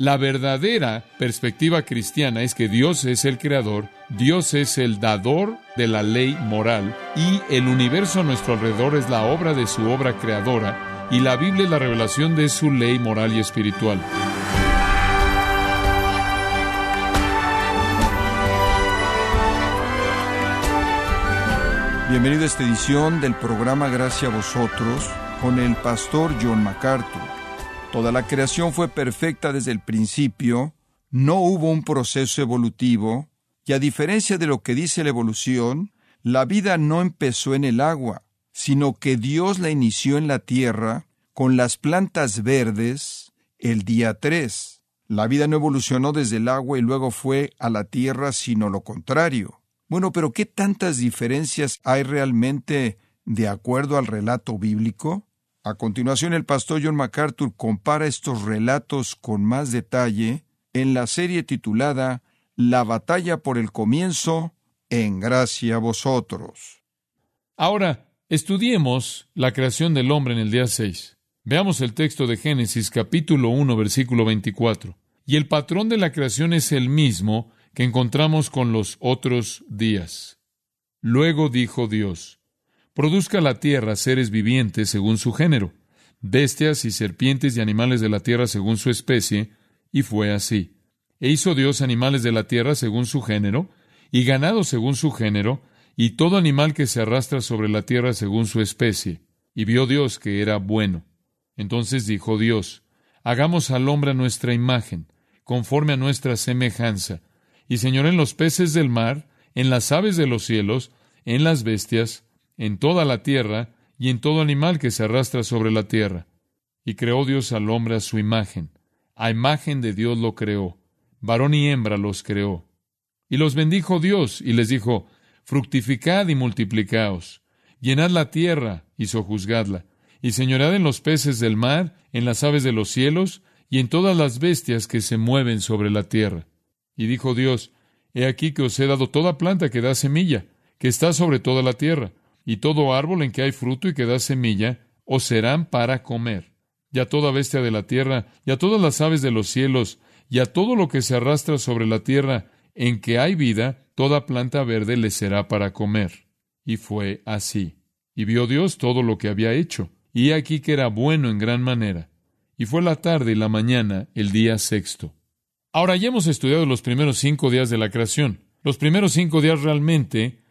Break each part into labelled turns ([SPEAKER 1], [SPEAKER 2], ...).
[SPEAKER 1] La verdadera perspectiva cristiana es que Dios es el creador, Dios es el dador de la ley moral y el universo a nuestro alrededor es la obra de su obra creadora y la Biblia es la revelación de su ley moral y espiritual.
[SPEAKER 2] Bienvenido a esta edición del programa Gracia a vosotros con el pastor John MacArthur. Toda la creación fue perfecta desde el principio, no hubo un proceso evolutivo, y a diferencia de lo que dice la evolución, la vida no empezó en el agua, sino que Dios la inició en la tierra con las plantas verdes el día 3. La vida no evolucionó desde el agua y luego fue a la tierra, sino lo contrario. Bueno, pero ¿qué tantas diferencias hay realmente de acuerdo al relato bíblico? A continuación, el pastor John MacArthur compara estos relatos con más detalle en la serie titulada La batalla por el comienzo, en gracia a vosotros.
[SPEAKER 1] Ahora, estudiemos la creación del hombre en el día 6. Veamos el texto de Génesis capítulo 1 versículo 24. Y el patrón de la creación es el mismo que encontramos con los otros días. Luego dijo Dios, produzca la tierra seres vivientes según su género, bestias y serpientes y animales de la tierra según su especie, y fue así. E hizo Dios animales de la tierra según su género, y ganado según su género, y todo animal que se arrastra sobre la tierra según su especie. Y vio Dios que era bueno. Entonces dijo Dios, Hagamos al hombre a nuestra imagen, conforme a nuestra semejanza, y en los peces del mar, en las aves de los cielos, en las bestias, en toda la tierra y en todo animal que se arrastra sobre la tierra. Y creó Dios al hombre a su imagen. A imagen de Dios lo creó. Varón y hembra los creó. Y los bendijo Dios y les dijo, Fructificad y multiplicaos. Llenad la tierra y sojuzgadla. Y señorad en los peces del mar, en las aves de los cielos, y en todas las bestias que se mueven sobre la tierra. Y dijo Dios, He aquí que os he dado toda planta que da semilla, que está sobre toda la tierra, y todo árbol en que hay fruto y que da semilla, os serán para comer. Y a toda bestia de la tierra, y a todas las aves de los cielos, y a todo lo que se arrastra sobre la tierra en que hay vida, toda planta verde le será para comer. Y fue así. Y vio Dios todo lo que había hecho, y aquí que era bueno en gran manera. Y fue la tarde y la mañana, el día sexto. Ahora ya hemos estudiado los primeros cinco días de la creación. Los primeros cinco días realmente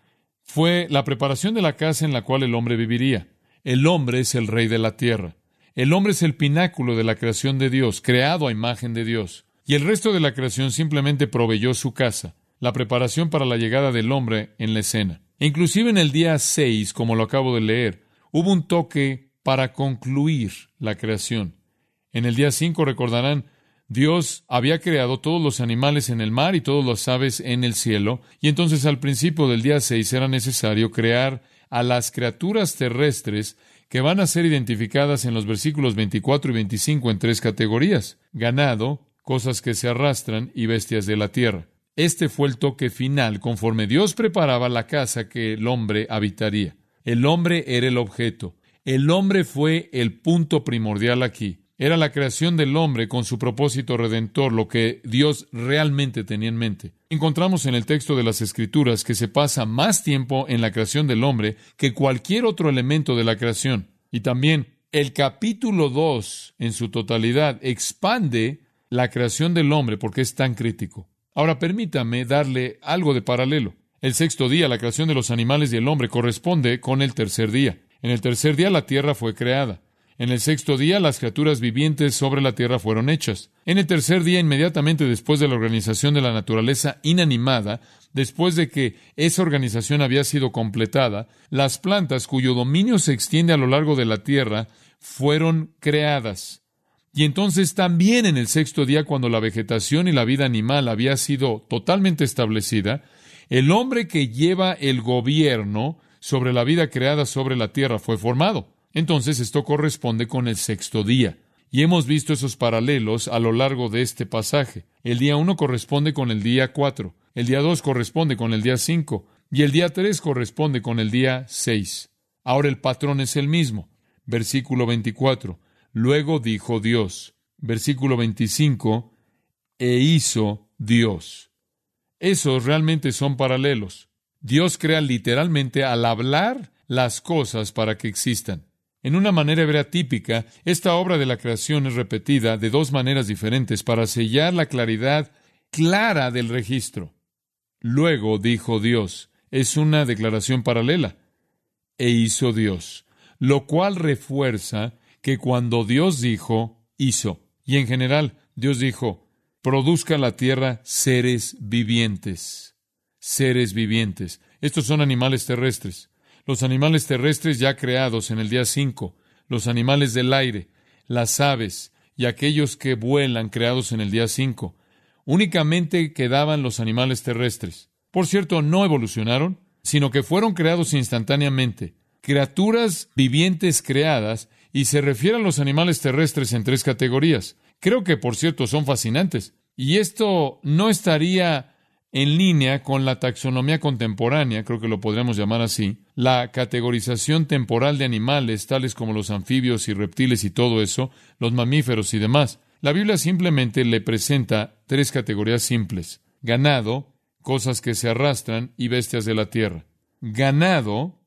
[SPEAKER 1] fue la preparación de la casa en la cual el hombre viviría. El hombre es el rey de la tierra. El hombre es el pináculo de la creación de Dios, creado a imagen de Dios. Y el resto de la creación simplemente proveyó su casa, la preparación para la llegada del hombre en la escena. inclusive en el día 6, como lo acabo de leer, hubo un toque para concluir la creación. En el día 5 recordarán, Dios había creado todos los animales en el mar y todas las aves en el cielo, y entonces al principio del día 6 era necesario crear a las criaturas terrestres que van a ser identificadas en los versículos 24 y 25 en tres categorías: ganado, cosas que se arrastran y bestias de la tierra. Este fue el toque final conforme Dios preparaba la casa que el hombre habitaría. El hombre era el objeto. El hombre fue el punto primordial aquí. Era la creación del hombre con su propósito redentor, lo que Dios realmente tenía en mente. Encontramos en el texto de las Escrituras que se pasa más tiempo en la creación del hombre que cualquier otro elemento de la creación. Y también el capítulo 2 en su totalidad expande la creación del hombre porque es tan crítico. Ahora permítame darle algo de paralelo. El sexto día, la creación de los animales y el hombre, corresponde con el tercer día. En el tercer día la tierra fue creada. En el sexto día las criaturas vivientes sobre la tierra fueron hechas. En el tercer día, inmediatamente después de la organización de la naturaleza inanimada, después de que esa organización había sido completada, las plantas cuyo dominio se extiende a lo largo de la tierra fueron creadas. Y entonces también en el sexto día, cuando la vegetación y la vida animal había sido totalmente establecida, el hombre que lleva el gobierno sobre la vida creada sobre la tierra fue formado. Entonces esto corresponde con el sexto día. Y hemos visto esos paralelos a lo largo de este pasaje. El día uno corresponde con el día cuatro, el día dos corresponde con el día cinco, y el día tres corresponde con el día seis. Ahora el patrón es el mismo. Versículo 24. Luego dijo Dios. Versículo 25. e hizo Dios. Esos realmente son paralelos. Dios crea literalmente al hablar las cosas para que existan. En una manera hebrea típica, esta obra de la creación es repetida de dos maneras diferentes para sellar la claridad clara del registro. Luego dijo Dios, es una declaración paralela, e hizo Dios, lo cual refuerza que cuando Dios dijo, hizo. Y en general, Dios dijo, produzca la tierra seres vivientes. Seres vivientes. Estos son animales terrestres. Los animales terrestres ya creados en el día 5, los animales del aire, las aves y aquellos que vuelan creados en el día 5. Únicamente quedaban los animales terrestres. Por cierto, no evolucionaron, sino que fueron creados instantáneamente. Criaturas vivientes creadas y se refiere a los animales terrestres en tres categorías. Creo que, por cierto, son fascinantes. Y esto no estaría en línea con la taxonomía contemporánea, creo que lo podríamos llamar así, la categorización temporal de animales, tales como los anfibios y reptiles y todo eso, los mamíferos y demás. La Biblia simplemente le presenta tres categorías simples. Ganado, cosas que se arrastran, y bestias de la tierra. Ganado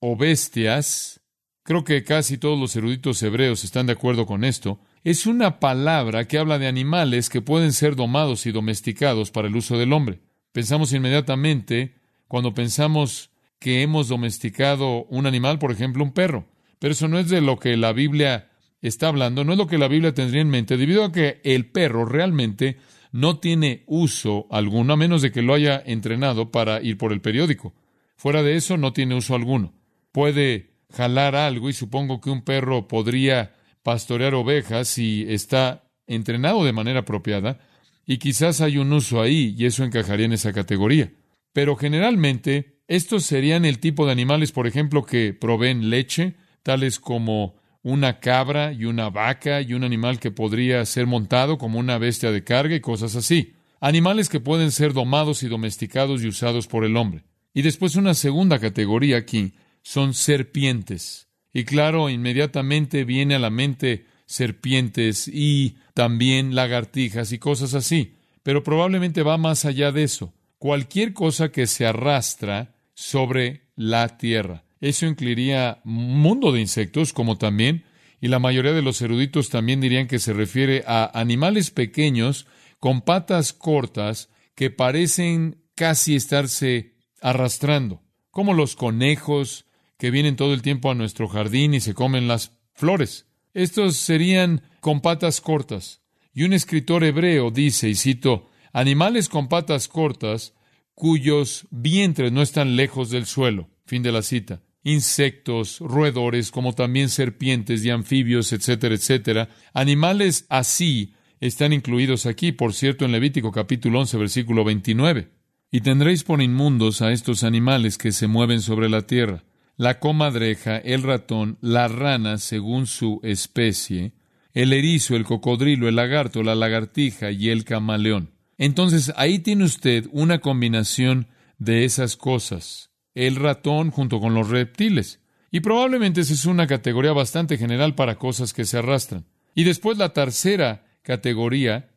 [SPEAKER 1] o bestias, creo que casi todos los eruditos hebreos están de acuerdo con esto, es una palabra que habla de animales que pueden ser domados y domesticados para el uso del hombre. Pensamos inmediatamente, cuando pensamos que hemos domesticado un animal, por ejemplo, un perro. Pero eso no es de lo que la Biblia está hablando, no es lo que la Biblia tendría en mente, debido a que el perro realmente no tiene uso alguno, a menos de que lo haya entrenado para ir por el periódico. Fuera de eso, no tiene uso alguno. Puede jalar algo y supongo que un perro podría pastorear ovejas si está entrenado de manera apropiada, y quizás hay un uso ahí y eso encajaría en esa categoría. Pero generalmente estos serían el tipo de animales, por ejemplo, que proveen leche, tales como una cabra y una vaca y un animal que podría ser montado como una bestia de carga y cosas así. Animales que pueden ser domados y domesticados y usados por el hombre. Y después una segunda categoría aquí son serpientes. Y claro, inmediatamente viene a la mente serpientes y también lagartijas y cosas así. Pero probablemente va más allá de eso. Cualquier cosa que se arrastra sobre la tierra. Eso incluiría un mundo de insectos, como también, y la mayoría de los eruditos también dirían que se refiere a animales pequeños con patas cortas que parecen casi estarse arrastrando, como los conejos, que vienen todo el tiempo a nuestro jardín y se comen las flores. Estos serían con patas cortas. Y un escritor hebreo dice, y cito, animales con patas cortas cuyos vientres no están lejos del suelo. Fin de la cita. Insectos, roedores, como también serpientes y anfibios, etcétera, etcétera. Animales así están incluidos aquí, por cierto, en Levítico capítulo 11, versículo 29. Y tendréis por inmundos a estos animales que se mueven sobre la tierra la comadreja, el ratón, la rana según su especie, el erizo, el cocodrilo, el lagarto, la lagartija y el camaleón. Entonces ahí tiene usted una combinación de esas cosas. El ratón junto con los reptiles. Y probablemente esa es una categoría bastante general para cosas que se arrastran. Y después la tercera categoría,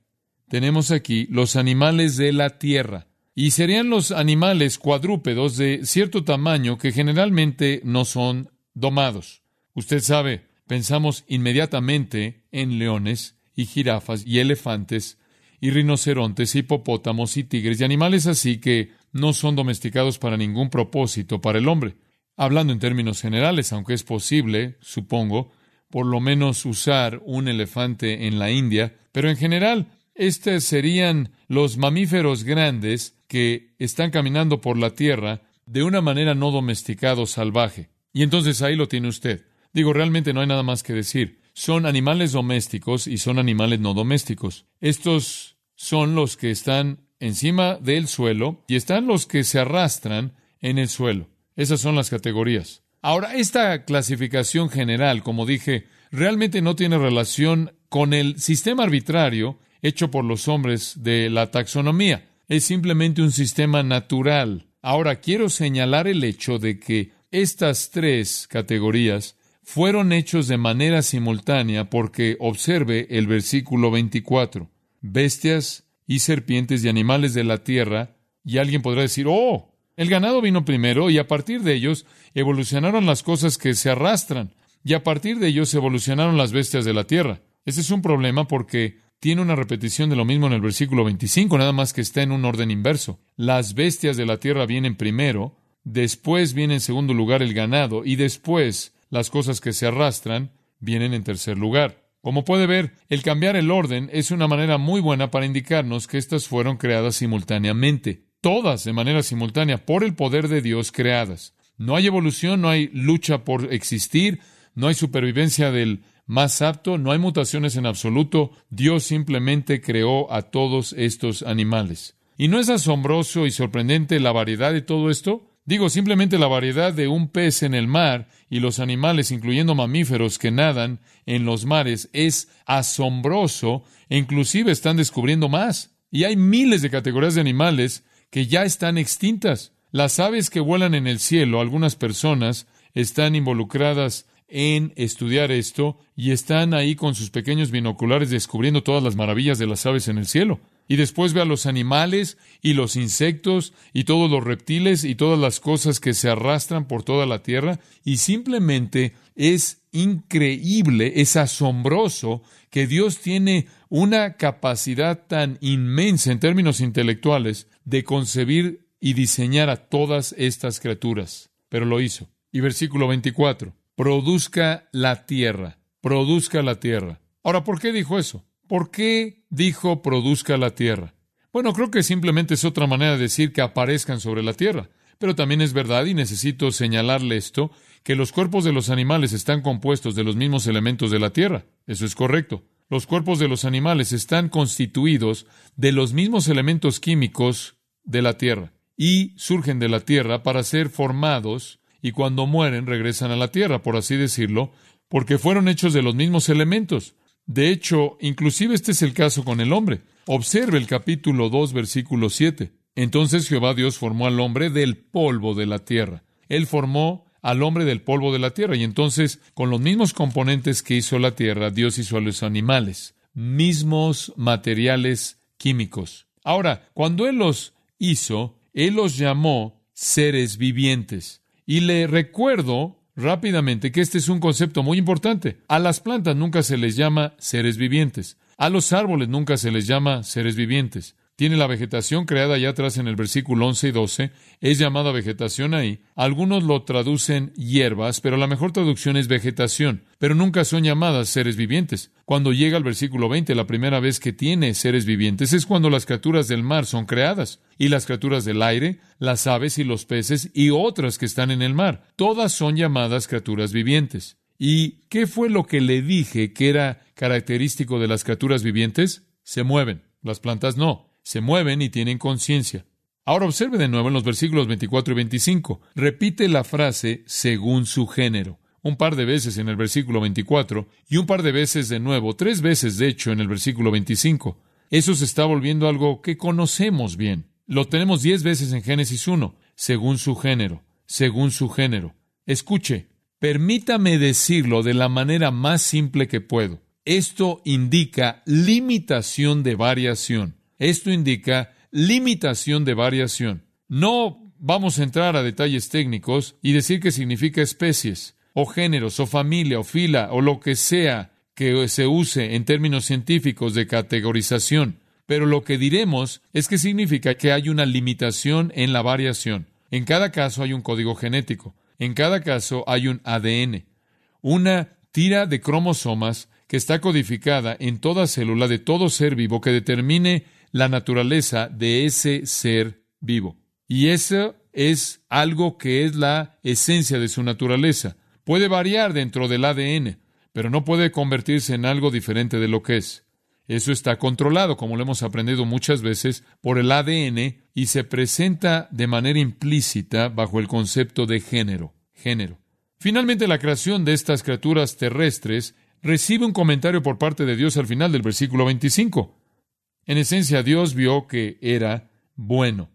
[SPEAKER 1] tenemos aquí los animales de la tierra y serían los animales cuadrúpedos de cierto tamaño que generalmente no son domados. Usted sabe, pensamos inmediatamente en leones y jirafas y elefantes y rinocerontes, hipopótamos y tigres y animales así que no son domesticados para ningún propósito para el hombre. Hablando en términos generales, aunque es posible, supongo, por lo menos usar un elefante en la India, pero en general, estos serían los mamíferos grandes que están caminando por la tierra de una manera no domesticada o salvaje. Y entonces ahí lo tiene usted. Digo, realmente no hay nada más que decir. Son animales domésticos y son animales no domésticos. Estos son los que están encima del suelo y están los que se arrastran en el suelo. Esas son las categorías. Ahora, esta clasificación general, como dije, realmente no tiene relación con el sistema arbitrario hecho por los hombres de la taxonomía es simplemente un sistema natural. Ahora quiero señalar el hecho de que estas tres categorías fueron hechos de manera simultánea porque observe el versículo 24. Bestias y serpientes y animales de la tierra, y alguien podrá decir, oh, el ganado vino primero y a partir de ellos evolucionaron las cosas que se arrastran, y a partir de ellos evolucionaron las bestias de la tierra. Ese es un problema porque tiene una repetición de lo mismo en el versículo 25, nada más que está en un orden inverso. Las bestias de la tierra vienen primero, después viene en segundo lugar el ganado y después las cosas que se arrastran vienen en tercer lugar. Como puede ver, el cambiar el orden es una manera muy buena para indicarnos que éstas fueron creadas simultáneamente, todas de manera simultánea por el poder de Dios creadas. No hay evolución, no hay lucha por existir, no hay supervivencia del más apto, no hay mutaciones en absoluto, Dios simplemente creó a todos estos animales. ¿Y no es asombroso y sorprendente la variedad de todo esto? Digo, simplemente la variedad de un pez en el mar y los animales, incluyendo mamíferos que nadan en los mares, es asombroso e inclusive están descubriendo más. Y hay miles de categorías de animales que ya están extintas. Las aves que vuelan en el cielo, algunas personas están involucradas en estudiar esto y están ahí con sus pequeños binoculares descubriendo todas las maravillas de las aves en el cielo y después ve a los animales y los insectos y todos los reptiles y todas las cosas que se arrastran por toda la tierra y simplemente es increíble, es asombroso que Dios tiene una capacidad tan inmensa en términos intelectuales de concebir y diseñar a todas estas criaturas. Pero lo hizo. Y versículo 24, produzca la tierra, produzca la tierra. Ahora, ¿por qué dijo eso? ¿Por qué dijo produzca la tierra? Bueno, creo que simplemente es otra manera de decir que aparezcan sobre la tierra. Pero también es verdad, y necesito señalarle esto, que los cuerpos de los animales están compuestos de los mismos elementos de la tierra. Eso es correcto. Los cuerpos de los animales están constituidos de los mismos elementos químicos de la tierra y surgen de la tierra para ser formados y cuando mueren regresan a la tierra, por así decirlo, porque fueron hechos de los mismos elementos. De hecho, inclusive este es el caso con el hombre. Observe el capítulo 2, versículo 7. Entonces Jehová Dios formó al hombre del polvo de la tierra. Él formó al hombre del polvo de la tierra. Y entonces, con los mismos componentes que hizo la tierra, Dios hizo a los animales. Mismos materiales químicos. Ahora, cuando Él los hizo, Él los llamó seres vivientes. Y le recuerdo rápidamente que este es un concepto muy importante. A las plantas nunca se les llama seres vivientes. A los árboles nunca se les llama seres vivientes. Tiene la vegetación creada allá atrás en el versículo 11 y 12. Es llamada vegetación ahí. Algunos lo traducen hierbas, pero la mejor traducción es vegetación. Pero nunca son llamadas seres vivientes. Cuando llega al versículo 20, la primera vez que tiene seres vivientes es cuando las criaturas del mar son creadas. Y las criaturas del aire, las aves y los peces y otras que están en el mar. Todas son llamadas criaturas vivientes. ¿Y qué fue lo que le dije que era característico de las criaturas vivientes? Se mueven. Las plantas no se mueven y tienen conciencia. Ahora observe de nuevo en los versículos 24 y 25. Repite la frase según su género. Un par de veces en el versículo 24 y un par de veces de nuevo, tres veces de hecho en el versículo 25. Eso se está volviendo algo que conocemos bien. Lo tenemos diez veces en Génesis 1, según su género, según su género. Escuche, permítame decirlo de la manera más simple que puedo. Esto indica limitación de variación. Esto indica limitación de variación. No vamos a entrar a detalles técnicos y decir qué significa especies, o géneros, o familia, o fila, o lo que sea que se use en términos científicos de categorización. Pero lo que diremos es que significa que hay una limitación en la variación. En cada caso hay un código genético. En cada caso hay un ADN. Una tira de cromosomas que está codificada en toda célula de todo ser vivo que determine la naturaleza de ese ser vivo. Y eso es algo que es la esencia de su naturaleza. Puede variar dentro del ADN, pero no puede convertirse en algo diferente de lo que es. Eso está controlado, como lo hemos aprendido muchas veces, por el ADN y se presenta de manera implícita bajo el concepto de género. Género. Finalmente, la creación de estas criaturas terrestres recibe un comentario por parte de Dios al final del versículo 25. En esencia, Dios vio que era bueno.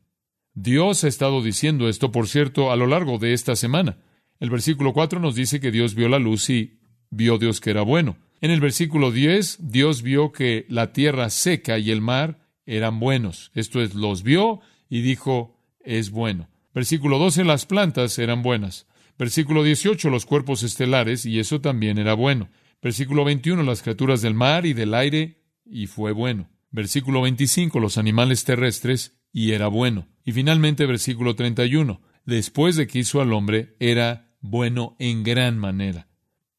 [SPEAKER 1] Dios ha estado diciendo esto, por cierto, a lo largo de esta semana. El versículo 4 nos dice que Dios vio la luz y vio Dios que era bueno. En el versículo 10, Dios vio que la tierra seca y el mar eran buenos. Esto es, los vio y dijo, es bueno. Versículo 12, las plantas eran buenas. Versículo 18, los cuerpos estelares, y eso también era bueno. Versículo 21, las criaturas del mar y del aire, y fue bueno. Versículo 25, los animales terrestres, y era bueno. Y finalmente, versículo 31, después de que hizo al hombre, era bueno en gran manera.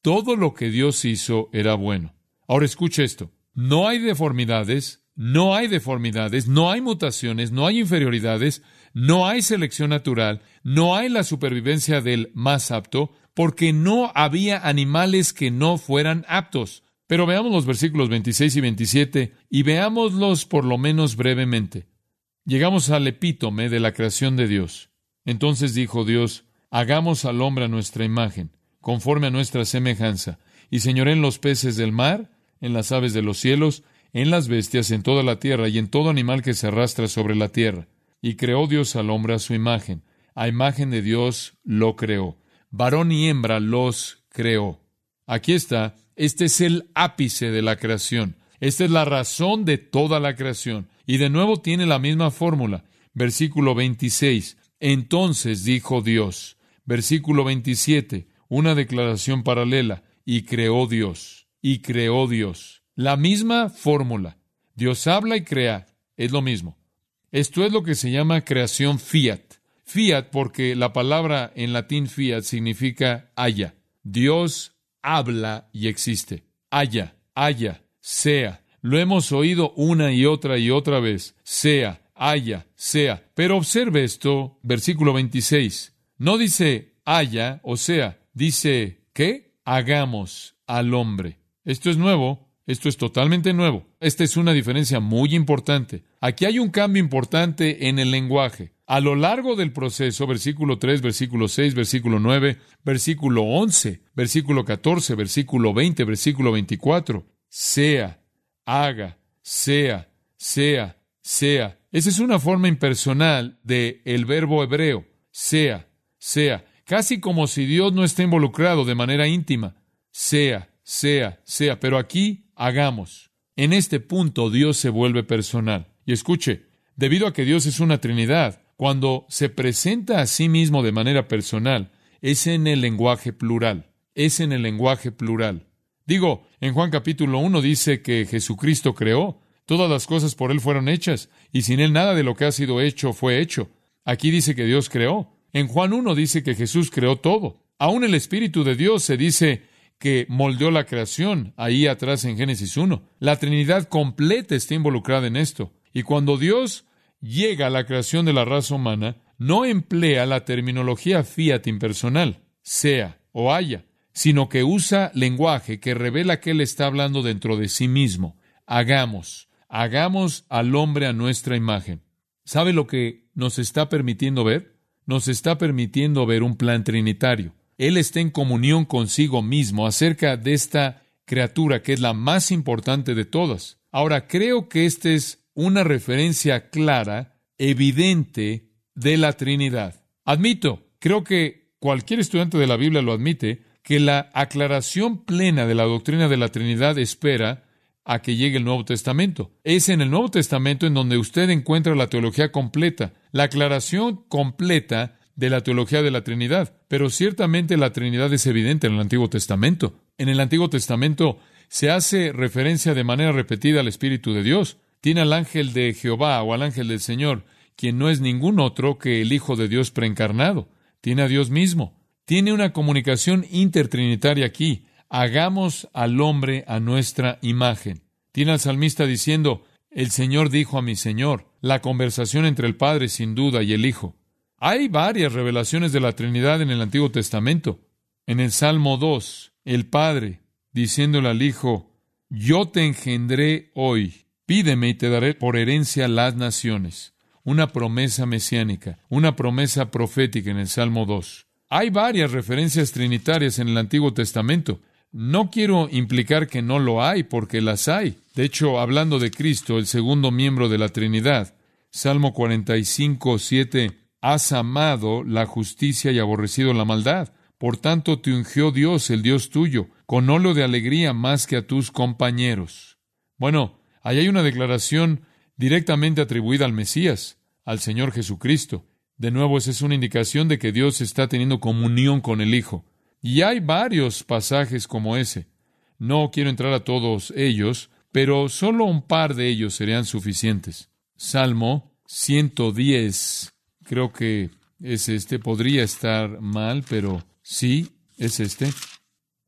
[SPEAKER 1] Todo lo que Dios hizo era bueno. Ahora escuche esto. No hay deformidades, no hay deformidades, no hay mutaciones, no hay inferioridades, no hay selección natural, no hay la supervivencia del más apto, porque no había animales que no fueran aptos. Pero veamos los versículos 26 y 27 y veámoslos por lo menos brevemente. Llegamos al epítome de la creación de Dios. Entonces dijo Dios, hagamos al hombre a nuestra imagen, conforme a nuestra semejanza, y señoré en los peces del mar, en las aves de los cielos, en las bestias, en toda la tierra y en todo animal que se arrastra sobre la tierra. Y creó Dios al hombre a su imagen. A imagen de Dios lo creó. Varón y hembra los creó. Aquí está. Este es el ápice de la creación. Esta es la razón de toda la creación. Y de nuevo tiene la misma fórmula. Versículo 26. Entonces dijo Dios. Versículo 27. Una declaración paralela. Y creó Dios. Y creó Dios. La misma fórmula. Dios habla y crea. Es lo mismo. Esto es lo que se llama creación fiat. Fiat porque la palabra en latín fiat significa haya. Dios habla y existe. Haya, haya, sea. Lo hemos oído una y otra y otra vez. Sea, haya, sea. Pero observe esto, versículo 26. No dice haya o sea, dice que hagamos al hombre. Esto es nuevo esto es totalmente nuevo. Esta es una diferencia muy importante. Aquí hay un cambio importante en el lenguaje. A lo largo del proceso, versículo 3, versículo 6, versículo 9, versículo 11, versículo 14, versículo 20, versículo 24, sea, haga, sea, sea, sea. Esa es una forma impersonal del el verbo hebreo, sea, sea, casi como si Dios no está involucrado de manera íntima, sea, sea, sea. Pero aquí hagamos. En este punto Dios se vuelve personal. Y escuche, debido a que Dios es una Trinidad, cuando se presenta a sí mismo de manera personal, es en el lenguaje plural. Es en el lenguaje plural. Digo, en Juan capítulo 1 dice que Jesucristo creó, todas las cosas por Él fueron hechas, y sin Él nada de lo que ha sido hecho fue hecho. Aquí dice que Dios creó. En Juan 1 dice que Jesús creó todo. Aún el Espíritu de Dios se dice que moldeó la creación, ahí atrás en Génesis 1. La Trinidad completa está involucrada en esto. Y cuando Dios llega a la creación de la raza humana, no emplea la terminología fiat impersonal, sea o haya, sino que usa lenguaje que revela que Él está hablando dentro de sí mismo. Hagamos, hagamos al hombre a nuestra imagen. ¿Sabe lo que nos está permitiendo ver? Nos está permitiendo ver un plan trinitario. Él está en comunión consigo mismo acerca de esta criatura que es la más importante de todas. Ahora, creo que esta es una referencia clara, evidente, de la Trinidad. Admito, creo que cualquier estudiante de la Biblia lo admite, que la aclaración plena de la doctrina de la Trinidad espera a que llegue el Nuevo Testamento. Es en el Nuevo Testamento en donde usted encuentra la teología completa, la aclaración completa de la teología de la Trinidad, pero ciertamente la Trinidad es evidente en el Antiguo Testamento. En el Antiguo Testamento se hace referencia de manera repetida al Espíritu de Dios. Tiene al ángel de Jehová o al ángel del Señor, quien no es ningún otro que el Hijo de Dios preencarnado. Tiene a Dios mismo. Tiene una comunicación intertrinitaria aquí. Hagamos al hombre a nuestra imagen. Tiene al salmista diciendo, el Señor dijo a mi Señor, la conversación entre el Padre sin duda y el Hijo. Hay varias revelaciones de la Trinidad en el Antiguo Testamento. En el Salmo 2, el Padre, diciéndole al Hijo, Yo te engendré hoy, pídeme y te daré por herencia las naciones. Una promesa mesiánica, una promesa profética en el Salmo 2. Hay varias referencias trinitarias en el Antiguo Testamento. No quiero implicar que no lo hay, porque las hay. De hecho, hablando de Cristo, el segundo miembro de la Trinidad, Salmo 45, 7 has amado la justicia y aborrecido la maldad. Por tanto te ungió Dios, el Dios tuyo, con óleo de alegría más que a tus compañeros. Bueno, ahí hay una declaración directamente atribuida al Mesías, al Señor Jesucristo. De nuevo, esa es una indicación de que Dios está teniendo comunión con el Hijo. Y hay varios pasajes como ese. No quiero entrar a todos ellos, pero solo un par de ellos serían suficientes. Salmo 110, creo que es este, podría estar mal, pero sí, es este.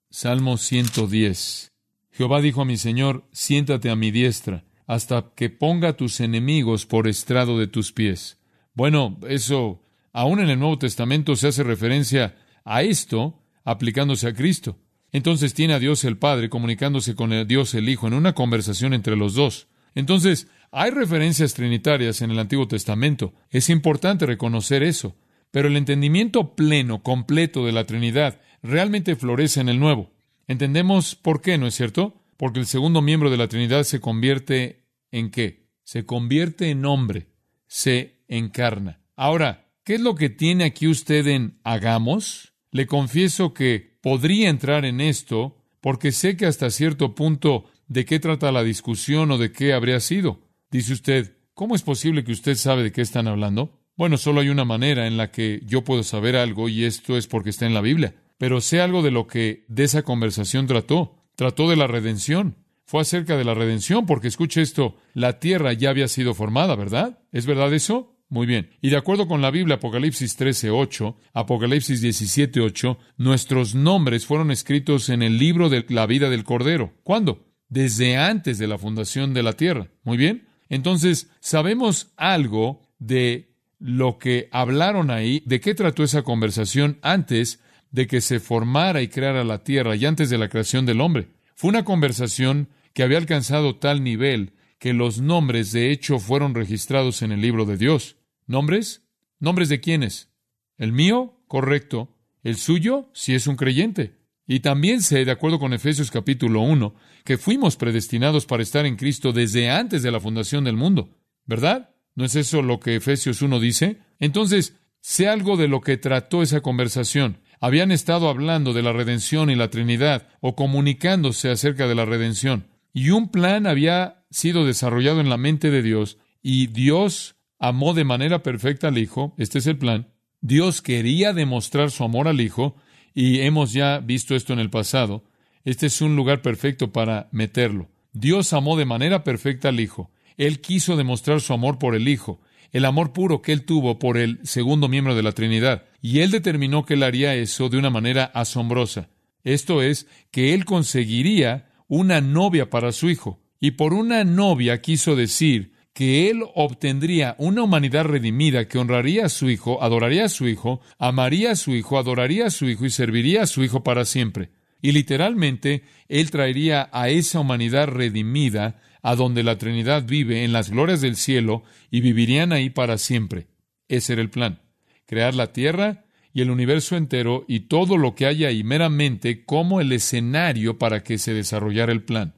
[SPEAKER 1] Salmo 110. Jehová dijo a mi Señor, siéntate a mi diestra, hasta que ponga tus enemigos por estrado de tus pies. Bueno, eso, aún en el Nuevo Testamento se hace referencia a esto, aplicándose a Cristo. Entonces tiene a Dios el Padre comunicándose con Dios el Hijo en una conversación entre los dos. Entonces, hay referencias trinitarias en el Antiguo Testamento. Es importante reconocer eso. Pero el entendimiento pleno, completo de la Trinidad realmente florece en el Nuevo. Entendemos por qué, ¿no es cierto? Porque el segundo miembro de la Trinidad se convierte en qué? Se convierte en hombre, se encarna. Ahora, ¿qué es lo que tiene aquí usted en hagamos? Le confieso que podría entrar en esto porque sé que hasta cierto punto de qué trata la discusión o de qué habría sido. Dice usted, ¿cómo es posible que usted sabe de qué están hablando? Bueno, solo hay una manera en la que yo puedo saber algo y esto es porque está en la Biblia. Pero sé algo de lo que de esa conversación trató. Trató de la redención. Fue acerca de la redención porque escuche esto, la tierra ya había sido formada, ¿verdad? ¿Es verdad eso? Muy bien. Y de acuerdo con la Biblia, Apocalipsis 13.8, Apocalipsis 17.8, nuestros nombres fueron escritos en el libro de la vida del Cordero. ¿Cuándo? Desde antes de la fundación de la tierra. Muy bien. Entonces, sabemos algo de lo que hablaron ahí, de qué trató esa conversación antes de que se formara y creara la tierra y antes de la creación del hombre. Fue una conversación que había alcanzado tal nivel que los nombres de hecho fueron registrados en el libro de Dios. ¿Nombres? ¿Nombres de quiénes? ¿El mío? Correcto. ¿El suyo? Si es un creyente. Y también sé, de acuerdo con Efesios capítulo 1, que fuimos predestinados para estar en Cristo desde antes de la fundación del mundo. ¿Verdad? ¿No es eso lo que Efesios 1 dice? Entonces, sé algo de lo que trató esa conversación. Habían estado hablando de la redención y la Trinidad, o comunicándose acerca de la redención. Y un plan había sido desarrollado en la mente de Dios, y Dios amó de manera perfecta al Hijo. Este es el plan. Dios quería demostrar su amor al Hijo, y hemos ya visto esto en el pasado. Este es un lugar perfecto para meterlo. Dios amó de manera perfecta al Hijo. Él quiso demostrar su amor por el Hijo, el amor puro que él tuvo por el segundo miembro de la Trinidad. Y él determinó que él haría eso de una manera asombrosa. Esto es, que él conseguiría una novia para su Hijo. Y por una novia quiso decir que él obtendría una humanidad redimida que honraría a su Hijo, adoraría a su Hijo, amaría a su Hijo, adoraría a su Hijo y serviría a su Hijo para siempre. Y literalmente, él traería a esa humanidad redimida a donde la Trinidad vive en las glorias del cielo y vivirían ahí para siempre. Ese era el plan. Crear la tierra y el universo entero y todo lo que haya ahí meramente como el escenario para que se desarrollara el plan.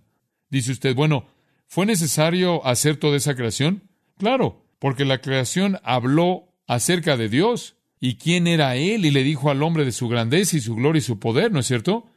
[SPEAKER 1] Dice usted, bueno, ¿Fue necesario hacer toda esa creación? Claro, porque la creación habló acerca de Dios y quién era Él y le dijo al hombre de su grandeza y su gloria y su poder, ¿no es cierto?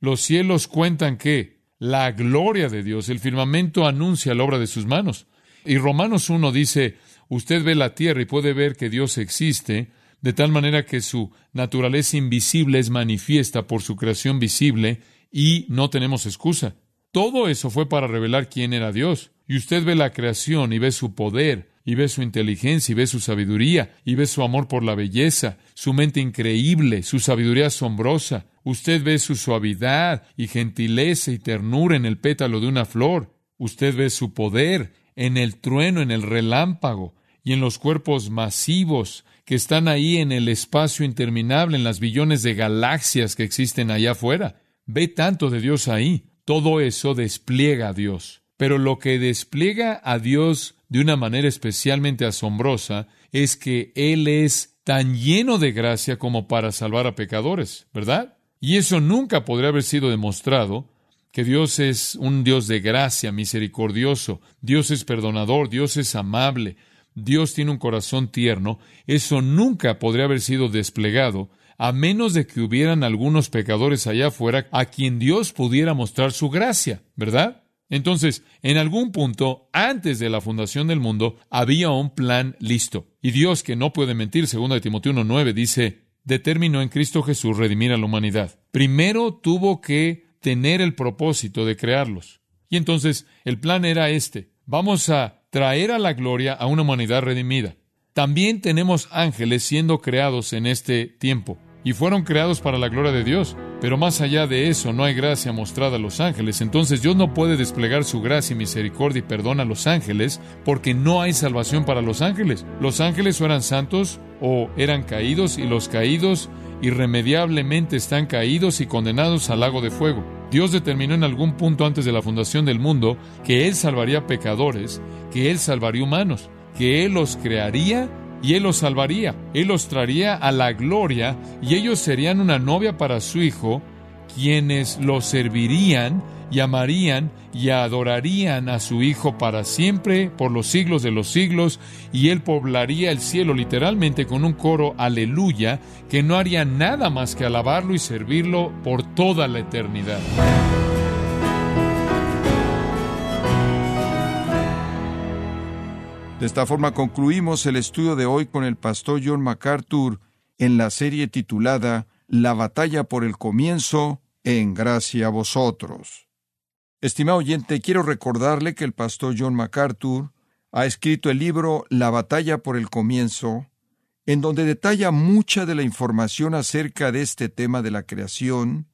[SPEAKER 1] Los cielos cuentan que la gloria de Dios, el firmamento anuncia la obra de sus manos. Y Romanos 1 dice, usted ve la tierra y puede ver que Dios existe, de tal manera que su naturaleza invisible es manifiesta por su creación visible y no tenemos excusa. Todo eso fue para revelar quién era Dios. Y usted ve la creación y ve su poder, y ve su inteligencia, y ve su sabiduría, y ve su amor por la belleza, su mente increíble, su sabiduría asombrosa. Usted ve su suavidad y gentileza y ternura en el pétalo de una flor. Usted ve su poder en el trueno, en el relámpago, y en los cuerpos masivos que están ahí en el espacio interminable, en las billones de galaxias que existen allá afuera. Ve tanto de Dios ahí. Todo eso despliega a Dios. Pero lo que despliega a Dios de una manera especialmente asombrosa es que Él es tan lleno de gracia como para salvar a pecadores, ¿verdad? Y eso nunca podría haber sido demostrado, que Dios es un Dios de gracia, misericordioso, Dios es perdonador, Dios es amable, Dios tiene un corazón tierno, eso nunca podría haber sido desplegado a menos de que hubieran algunos pecadores allá afuera a quien Dios pudiera mostrar su gracia, ¿verdad? Entonces, en algún punto, antes de la fundación del mundo, había un plan listo. Y Dios, que no puede mentir, segundo de Timoteo 1.9, dice, determinó en Cristo Jesús redimir a la humanidad. Primero tuvo que tener el propósito de crearlos. Y entonces, el plan era este. Vamos a traer a la gloria a una humanidad redimida. También tenemos ángeles siendo creados en este tiempo y fueron creados para la gloria de Dios. Pero más allá de eso, no hay gracia mostrada a los ángeles. Entonces Dios no puede desplegar su gracia y misericordia y perdón a los ángeles porque no hay salvación para los ángeles. Los ángeles o eran santos o eran caídos y los caídos irremediablemente están caídos y condenados al lago de fuego. Dios determinó en algún punto antes de la fundación del mundo que Él salvaría pecadores, que Él salvaría humanos, que Él los crearía y Él los salvaría, Él los traería a la gloria y ellos serían una novia para su Hijo, quienes lo servirían y amarían y adorarían a su Hijo para siempre, por los siglos de los siglos, y Él poblaría el cielo literalmente con un coro aleluya, que no haría nada más que alabarlo y servirlo por toda la eternidad.
[SPEAKER 2] De esta forma concluimos el estudio de hoy con el pastor John MacArthur en la serie titulada La batalla por el comienzo, en gracia a vosotros. Estimado oyente, quiero recordarle que el pastor John MacArthur ha escrito el libro La batalla por el comienzo, en donde detalla mucha de la información acerca de este tema de la creación.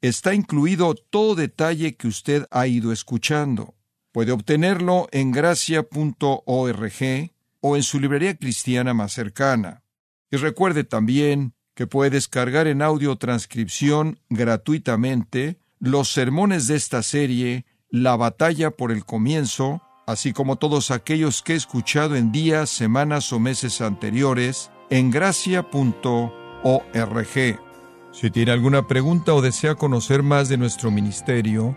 [SPEAKER 2] Está incluido todo detalle que usted ha ido escuchando. Puede obtenerlo en gracia.org o en su librería cristiana más cercana. Y recuerde también que puede descargar en audio transcripción gratuitamente los sermones de esta serie La batalla por el comienzo, así como todos aquellos que he escuchado en días, semanas o meses anteriores en gracia.org. Si tiene alguna pregunta o desea conocer más de nuestro ministerio,